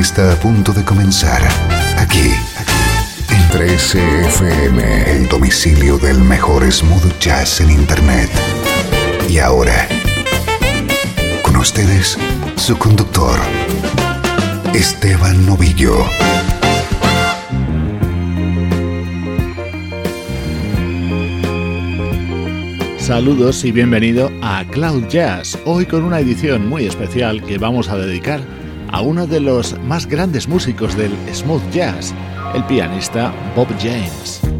Está a punto de comenzar aquí, en 13FM, el domicilio del mejor smooth jazz en Internet. Y ahora, con ustedes, su conductor, Esteban Novillo. Saludos y bienvenido a Cloud Jazz, hoy con una edición muy especial que vamos a dedicar a uno de los más grandes músicos del smooth jazz, el pianista Bob James.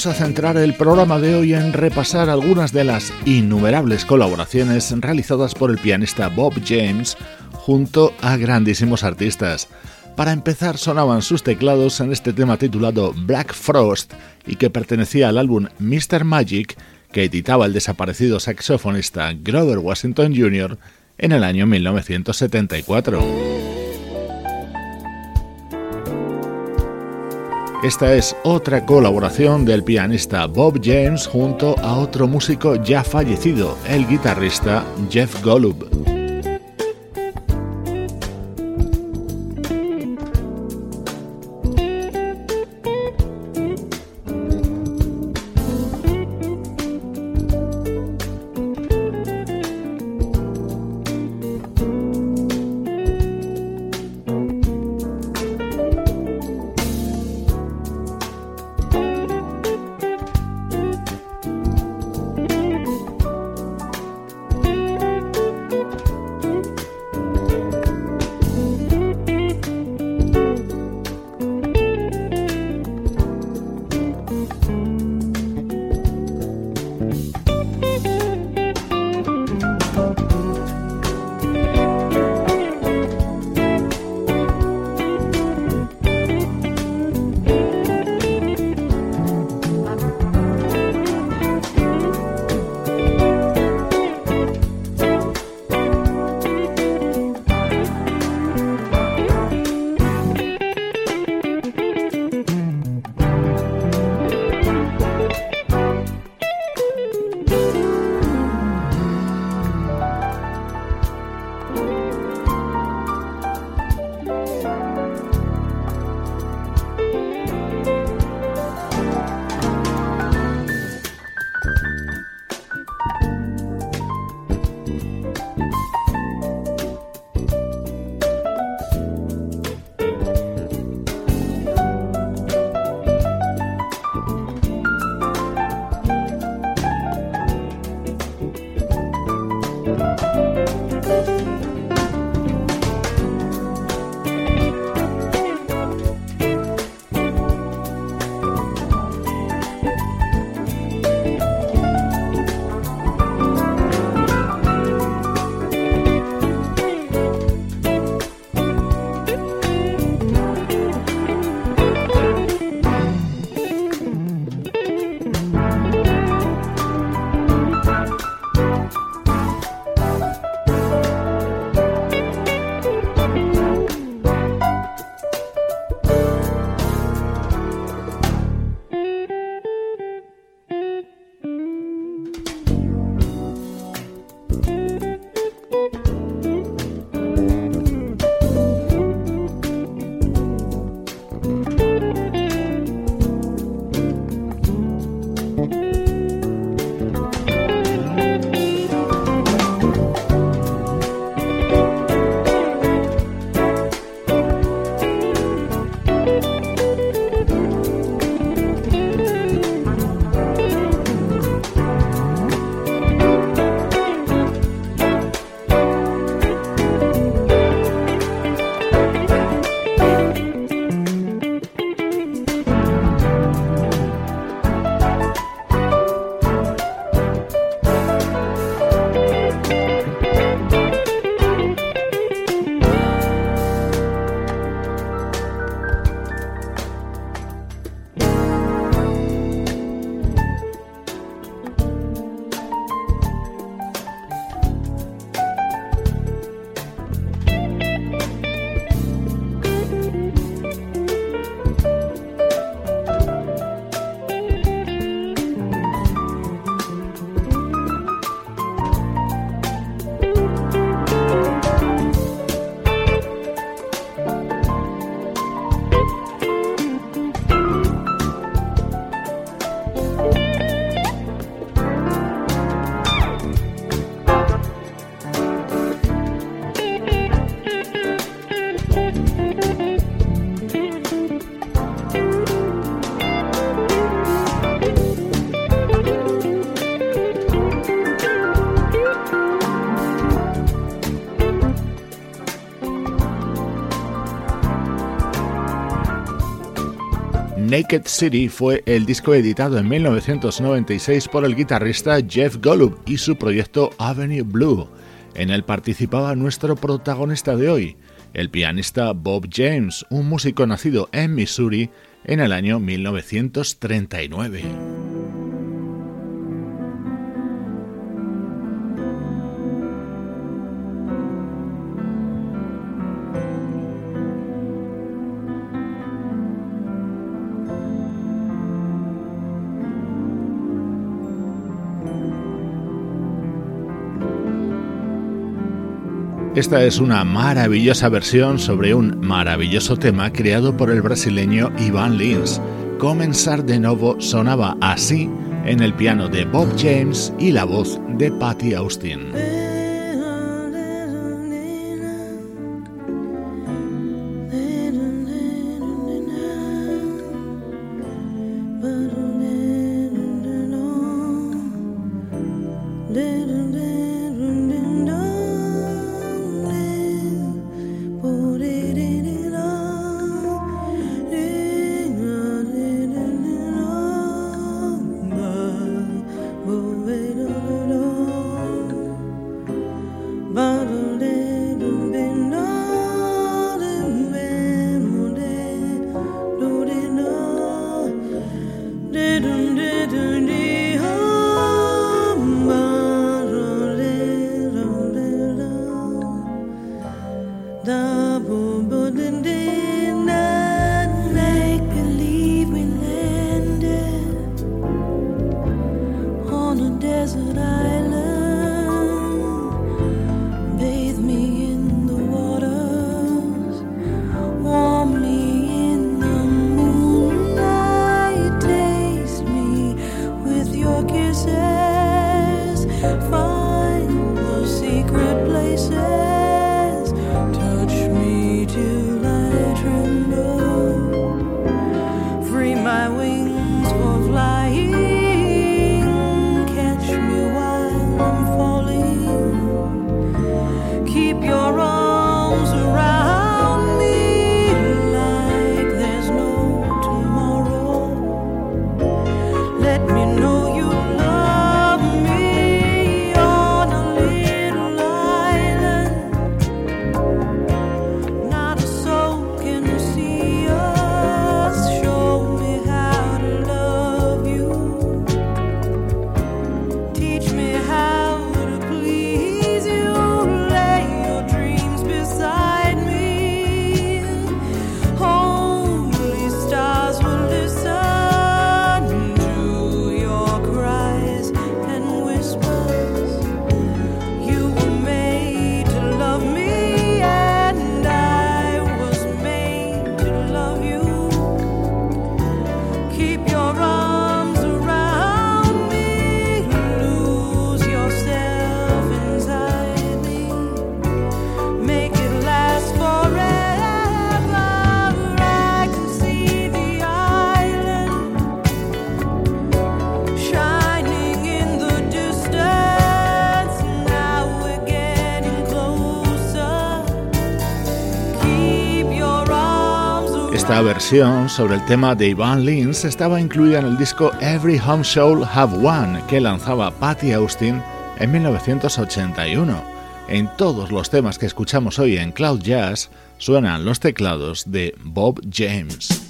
Vamos a centrar el programa de hoy en repasar algunas de las innumerables colaboraciones realizadas por el pianista Bob James junto a grandísimos artistas. Para empezar sonaban sus teclados en este tema titulado Black Frost y que pertenecía al álbum Mr. Magic que editaba el desaparecido saxofonista Grover Washington Jr. en el año 1974. Esta es otra colaboración del pianista Bob James junto a otro músico ya fallecido, el guitarrista Jeff Golub. Naked City fue el disco editado en 1996 por el guitarrista Jeff Golub y su proyecto Avenue Blue. En él participaba nuestro protagonista de hoy, el pianista Bob James, un músico nacido en Missouri en el año 1939. Esta es una maravillosa versión sobre un maravilloso tema creado por el brasileño Ivan Lins. Comenzar de nuevo sonaba así en el piano de Bob James y la voz de Patty Austin. Versión sobre el tema de Ivan Lins estaba incluida en el disco Every Home Show Have One que lanzaba Patty Austin en 1981. En todos los temas que escuchamos hoy en Cloud Jazz suenan los teclados de Bob James.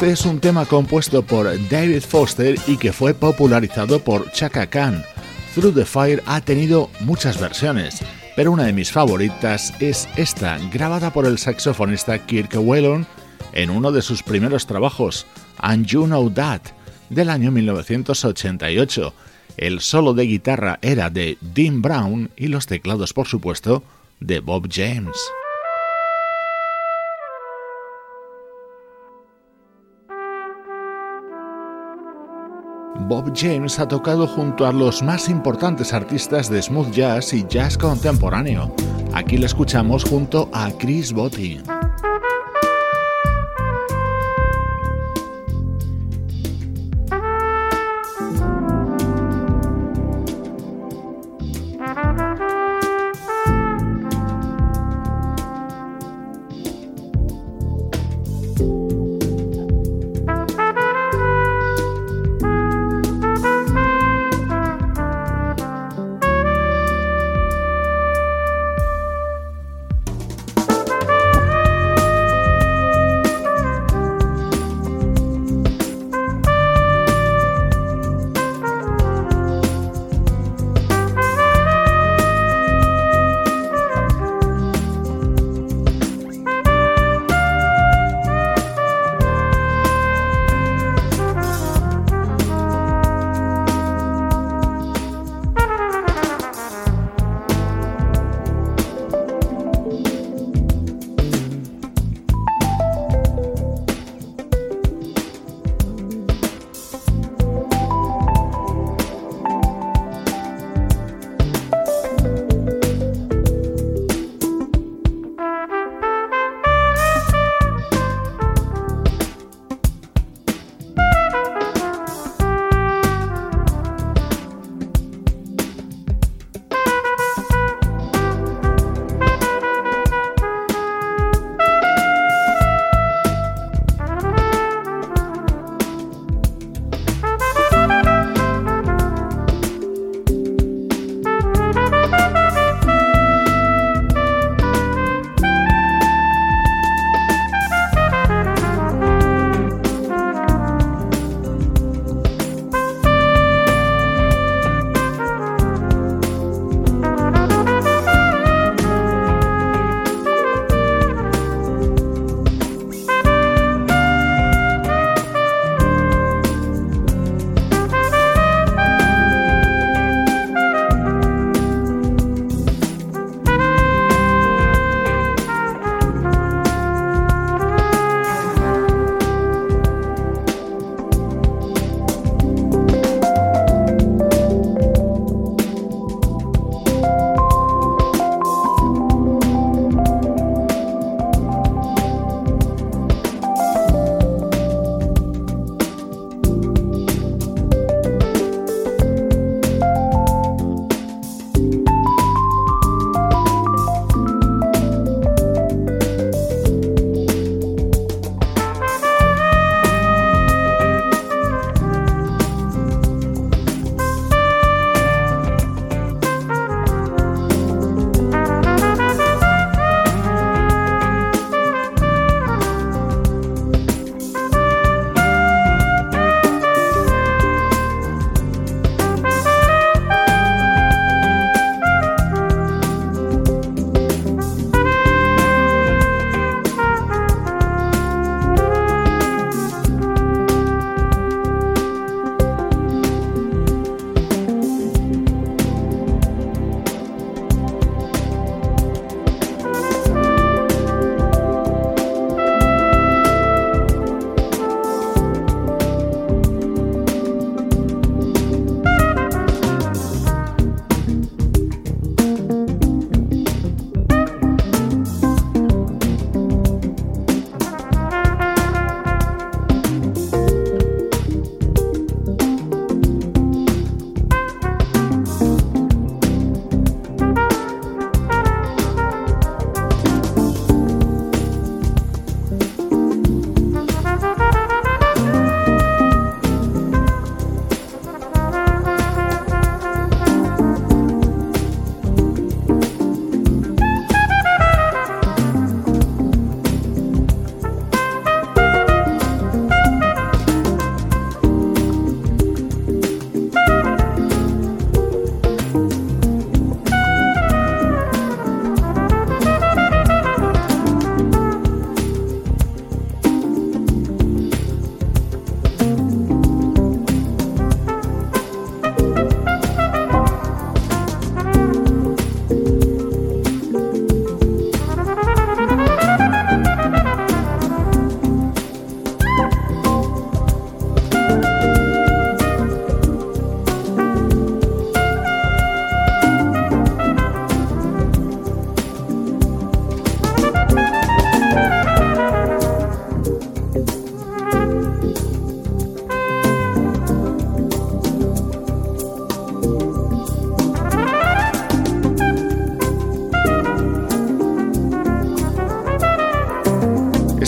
Este es un tema compuesto por David Foster y que fue popularizado por Chaka Khan. Through the Fire ha tenido muchas versiones, pero una de mis favoritas es esta, grabada por el saxofonista Kirk Whelan en uno de sus primeros trabajos, And You Know That, del año 1988. El solo de guitarra era de Dean Brown y los teclados, por supuesto, de Bob James. Bob James ha tocado junto a los más importantes artistas de smooth jazz y jazz contemporáneo. Aquí lo escuchamos junto a Chris Botti.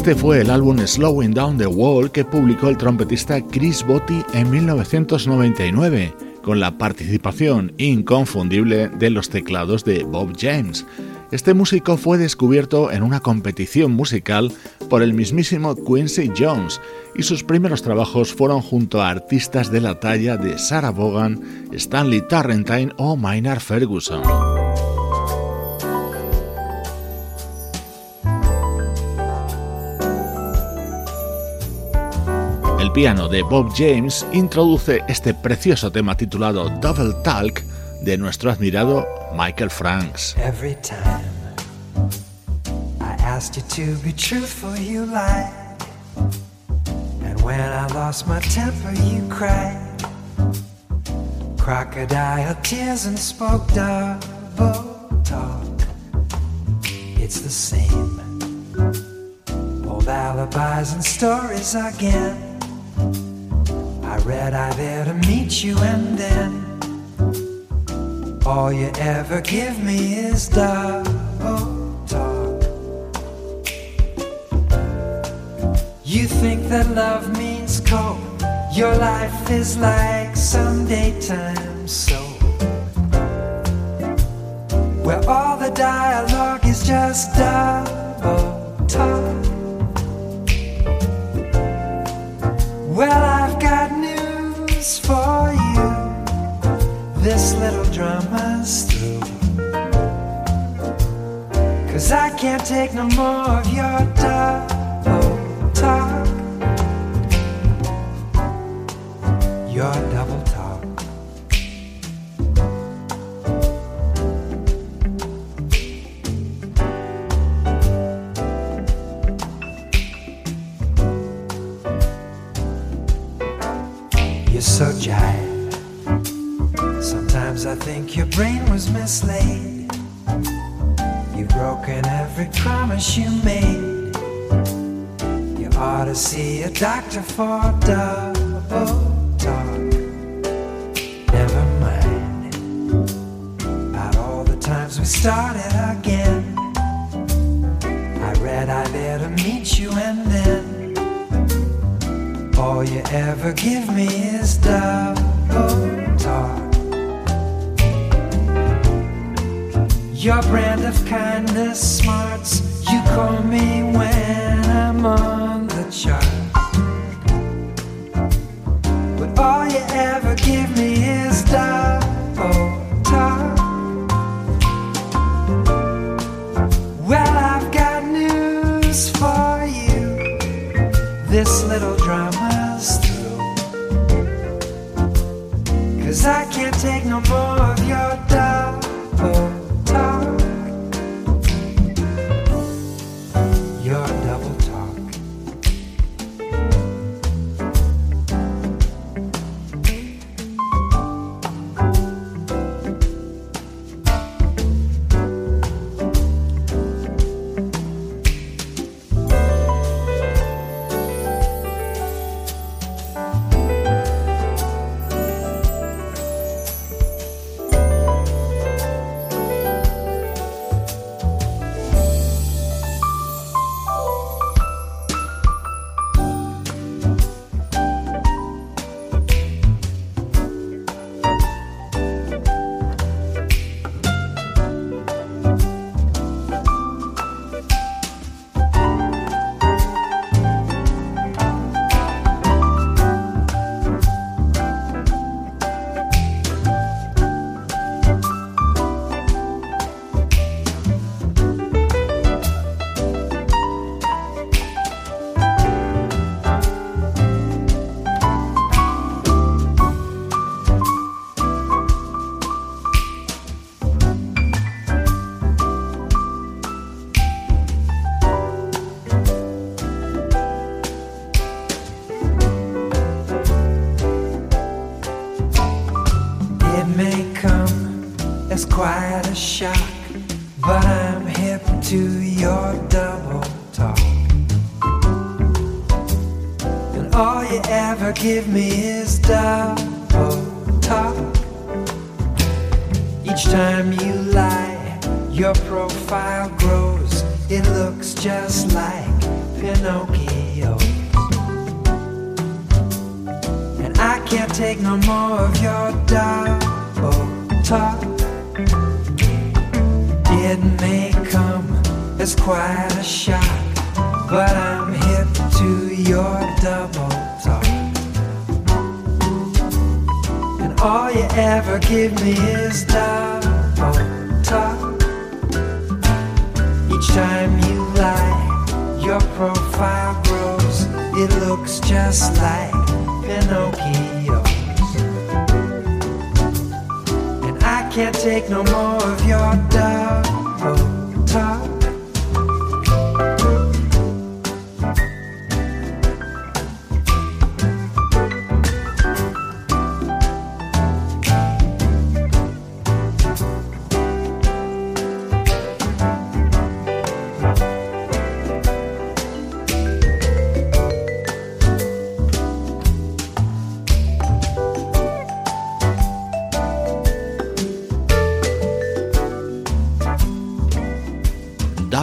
Este fue el álbum Slowing Down the Wall que publicó el trompetista Chris Botti en 1999, con la participación inconfundible de los teclados de Bob James. Este músico fue descubierto en una competición musical por el mismísimo Quincy Jones y sus primeros trabajos fueron junto a artistas de la talla de Sarah Vaughan, Stanley Tarrantine o Maynard Ferguson. Piano de Bob James introduce este precioso tema titulado Double Talk de nuestro admirado Michael Franks. Every time I asked you to be truthful, you lied. And when I lost my temper, you cried. Crocodile tears and spoke double talk. It's the same. Old alibis and stories again. Read I there to meet you, and then all you ever give me is double talk. You think that love means cold, your life is like some daytime soap. Where all the dialogue is just double talk. Well, through. Cause I can't take no more of your double for double talk. Never mind about all the times we started again. I read I to meet you and then. All you ever give me is double talk. Your brand of kindness smarts. You call me when I'm on the chart. All you ever give me is double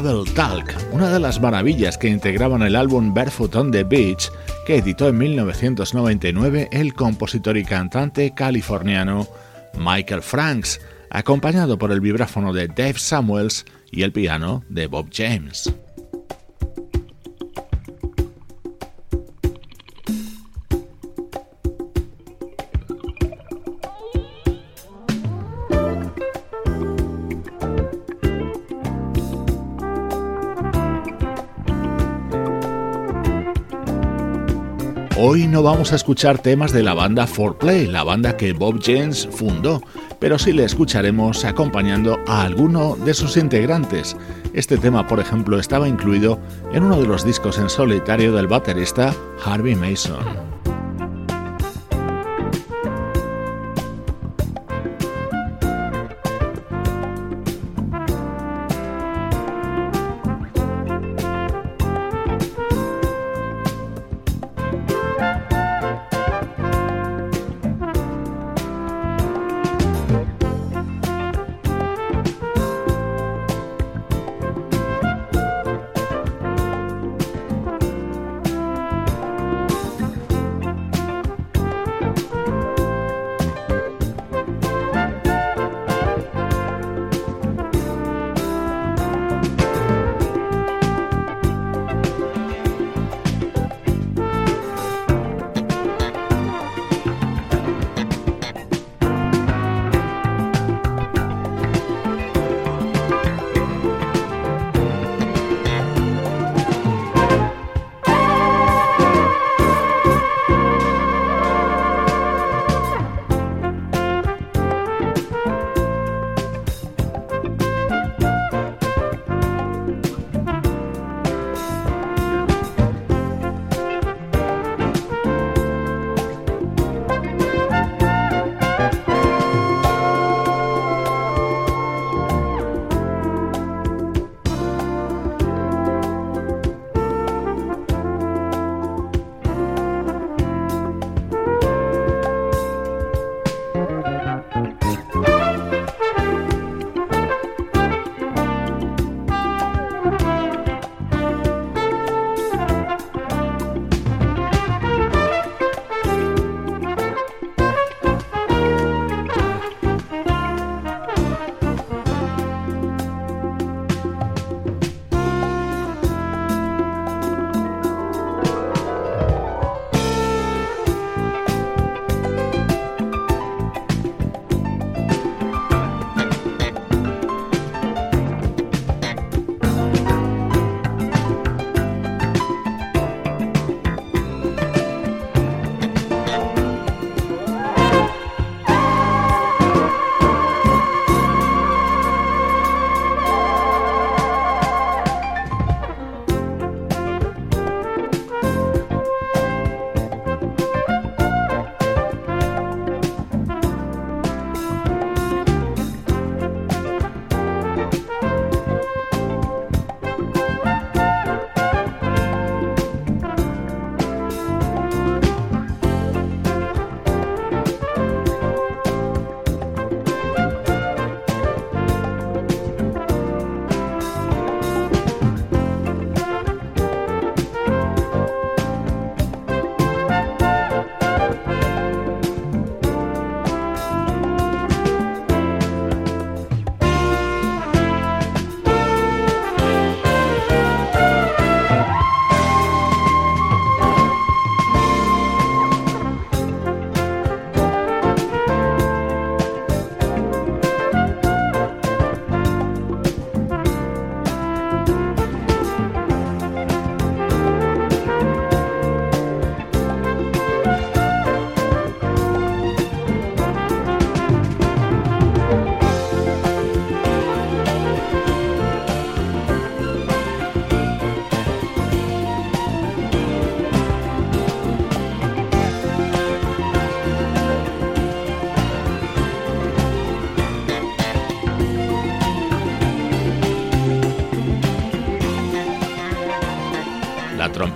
Double Talk, una de las maravillas que integraban el álbum Barefoot on the Beach, que editó en 1999 el compositor y cantante californiano Michael Franks, acompañado por el vibráfono de Dave Samuels y el piano de Bob James. Hoy no vamos a escuchar temas de la banda 4Play, la banda que Bob James fundó, pero sí le escucharemos acompañando a alguno de sus integrantes. Este tema, por ejemplo, estaba incluido en uno de los discos en solitario del baterista Harvey Mason.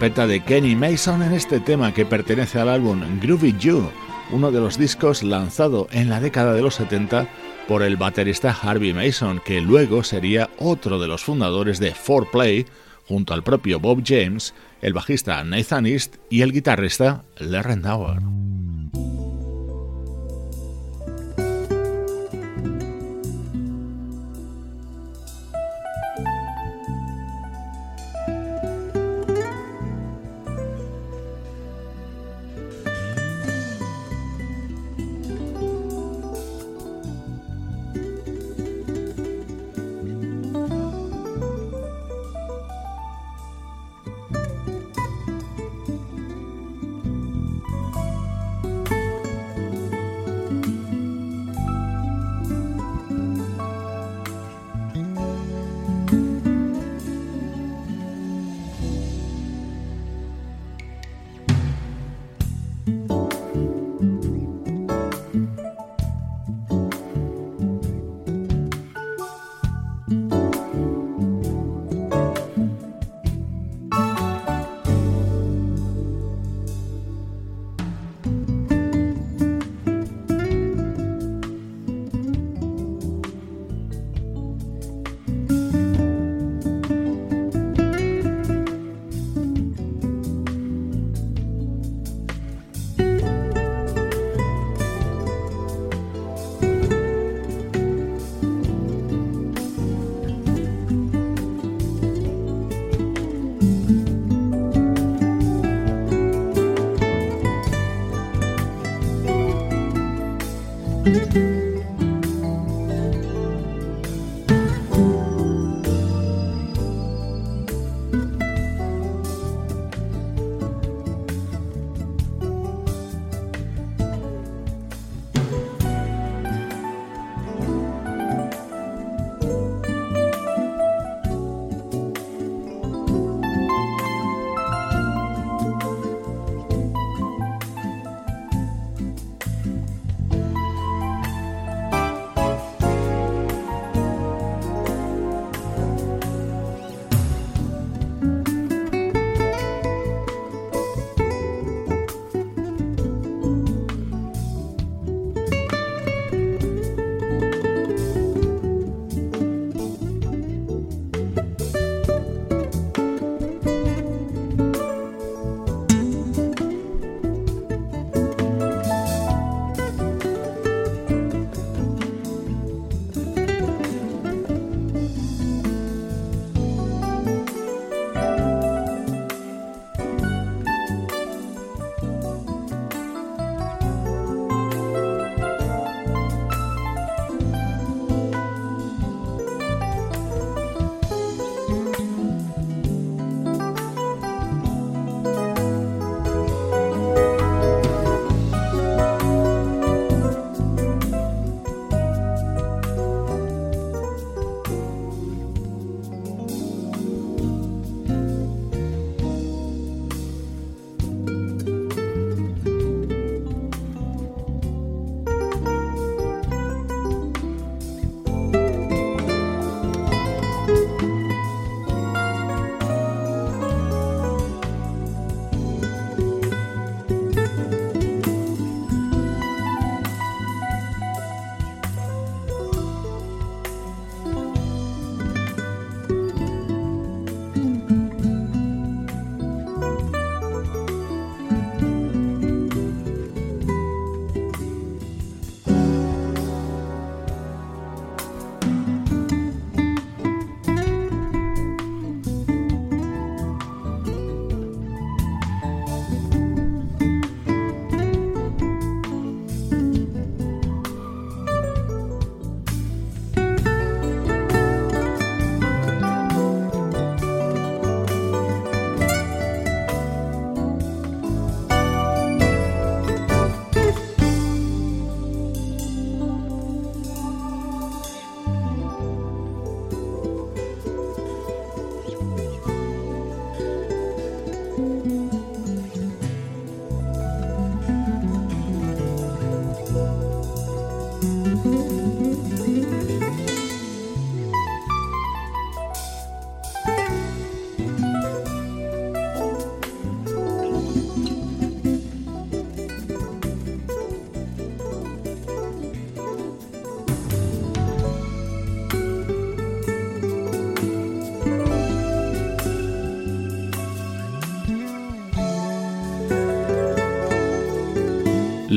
De Kenny Mason en este tema que pertenece al álbum Groovy You, uno de los discos lanzado en la década de los 70 por el baterista Harvey Mason, que luego sería otro de los fundadores de 4Play, junto al propio Bob James, el bajista Nathan East y el guitarrista Larry Nauer.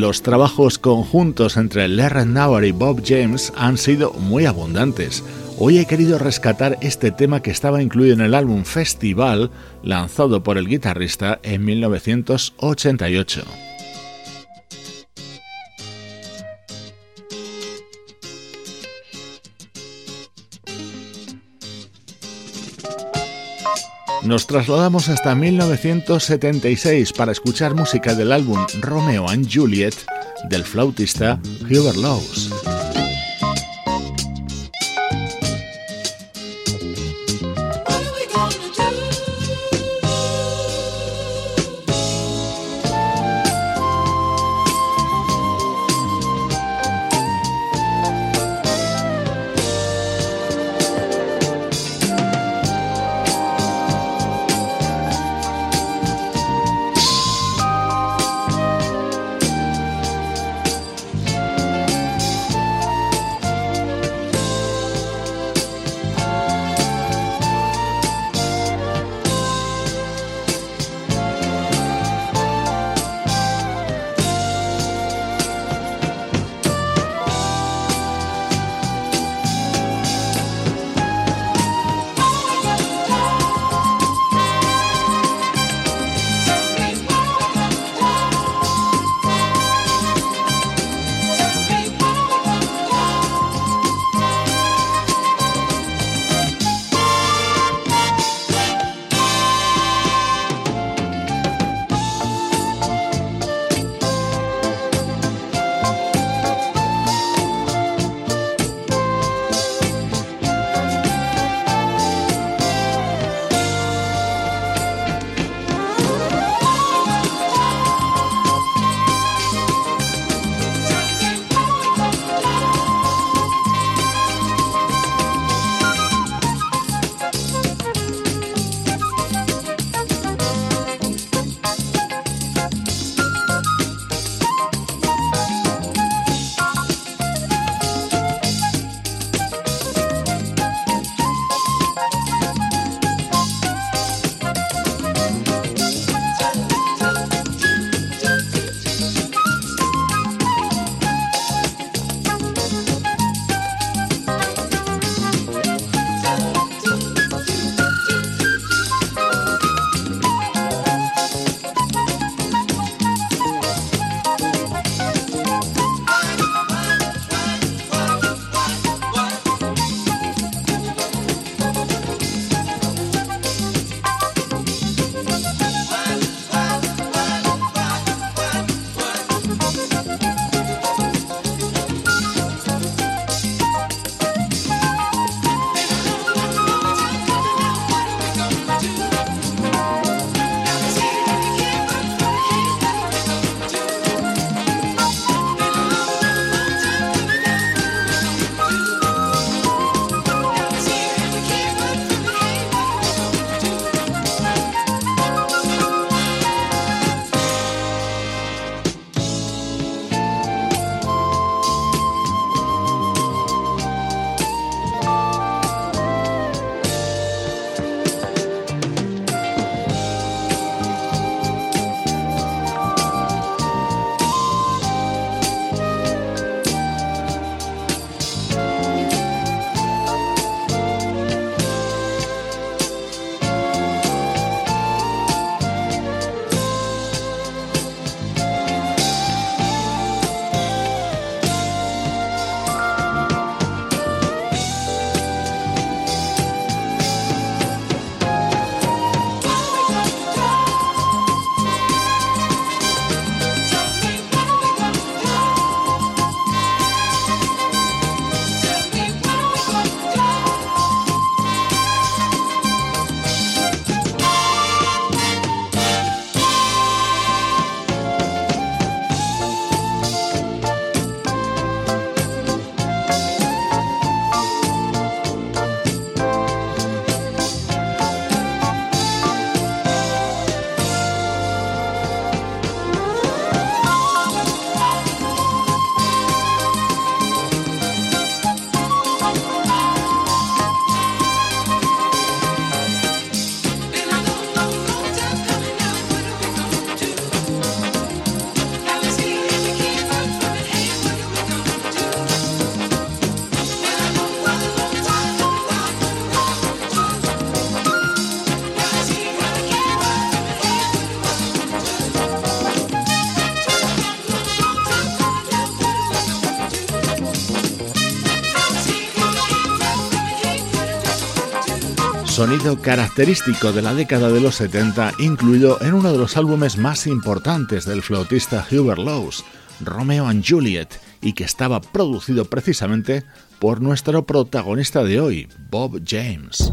Los trabajos conjuntos entre Larry Nauer y Bob James han sido muy abundantes. Hoy he querido rescatar este tema que estaba incluido en el álbum Festival lanzado por el guitarrista en 1988. Nos trasladamos hasta 1976 para escuchar música del álbum Romeo and Juliet del flautista Hubert Laws. Sonido característico de la década de los 70, incluido en uno de los álbumes más importantes del flautista Hubert Lowes, Romeo and Juliet, y que estaba producido precisamente por nuestro protagonista de hoy, Bob James.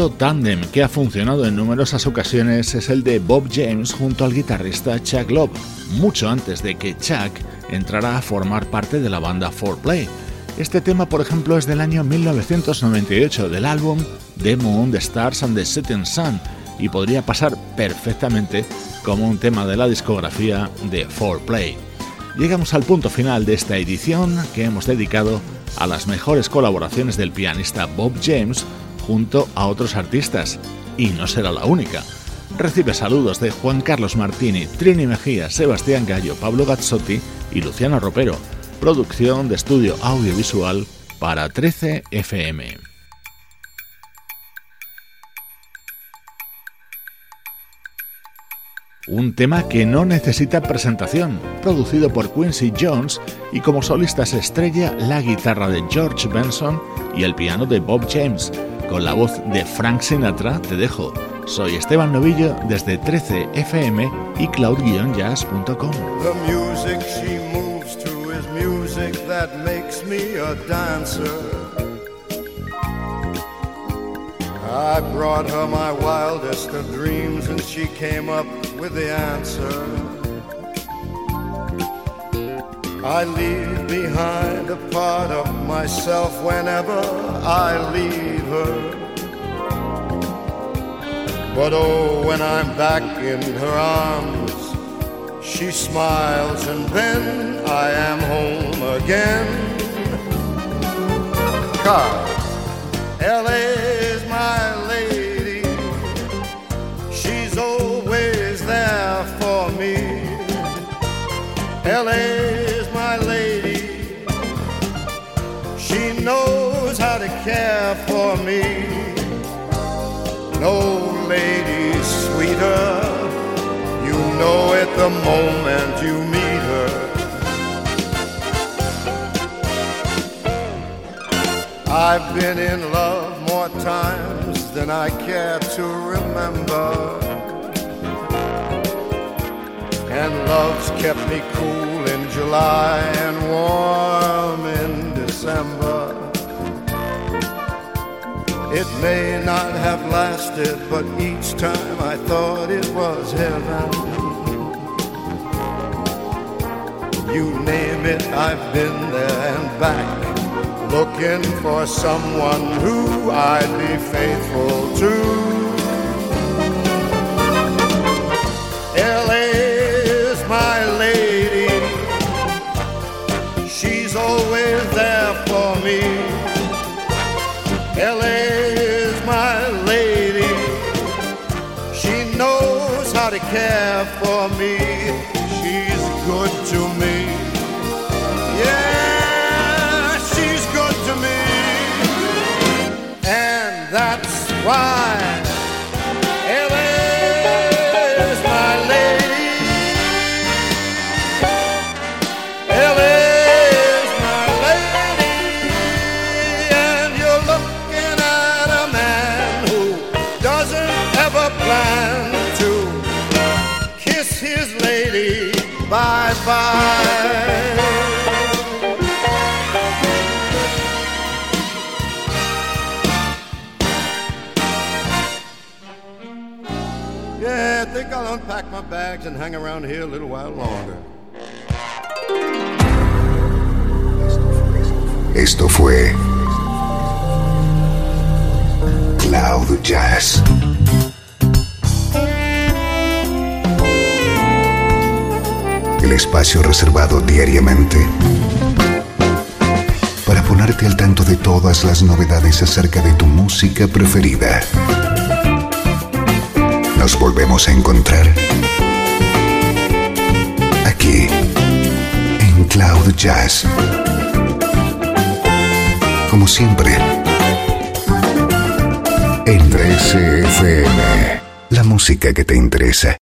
Otro tándem que ha funcionado en numerosas ocasiones es el de Bob James junto al guitarrista Chuck Love, mucho antes de que Chuck entrara a formar parte de la banda 4Play. Este tema, por ejemplo, es del año 1998 del álbum The Moon, The Stars and the Setting Sun y podría pasar perfectamente como un tema de la discografía de 4Play. Llegamos al punto final de esta edición que hemos dedicado a las mejores colaboraciones del pianista Bob James junto a otros artistas, y no será la única. Recibe saludos de Juan Carlos Martini, Trini Mejía, Sebastián Gallo, Pablo Gazzotti y Luciano Ropero. Producción de estudio audiovisual para 13 FM. Un tema que no necesita presentación, producido por Quincy Jones y como solistas estrella la guitarra de George Benson y el piano de Bob James con la voz de Frank Sinatra te dejo. Soy Esteban Novillo desde 13 FM y cloud-jazz.com. The music she moves to is music that makes me a dancer. I brought her my wildest of dreams and she came up with the answer. I leave behind a part of myself whenever I leave her. But oh, when I'm back in her arms, she smiles and then I am home again. Cause LA's my lady, she's always there for me. LA knows how to care for me. No lady sweeter, you know it the moment you meet her. I've been in love more times than I care to remember. And love's kept me cool in July and warm in December. It may not have lasted, but each time I thought it was heaven. You name it, I've been there and back, looking for someone who I'd be faithful bags and hang around here a little while longer. Esto fue Cloud Jazz. El espacio reservado diariamente para ponerte al tanto de todas las novedades acerca de tu música preferida. Nos volvemos a encontrar Cloud Jazz. Como siempre, en 13 FM, la música que te interesa.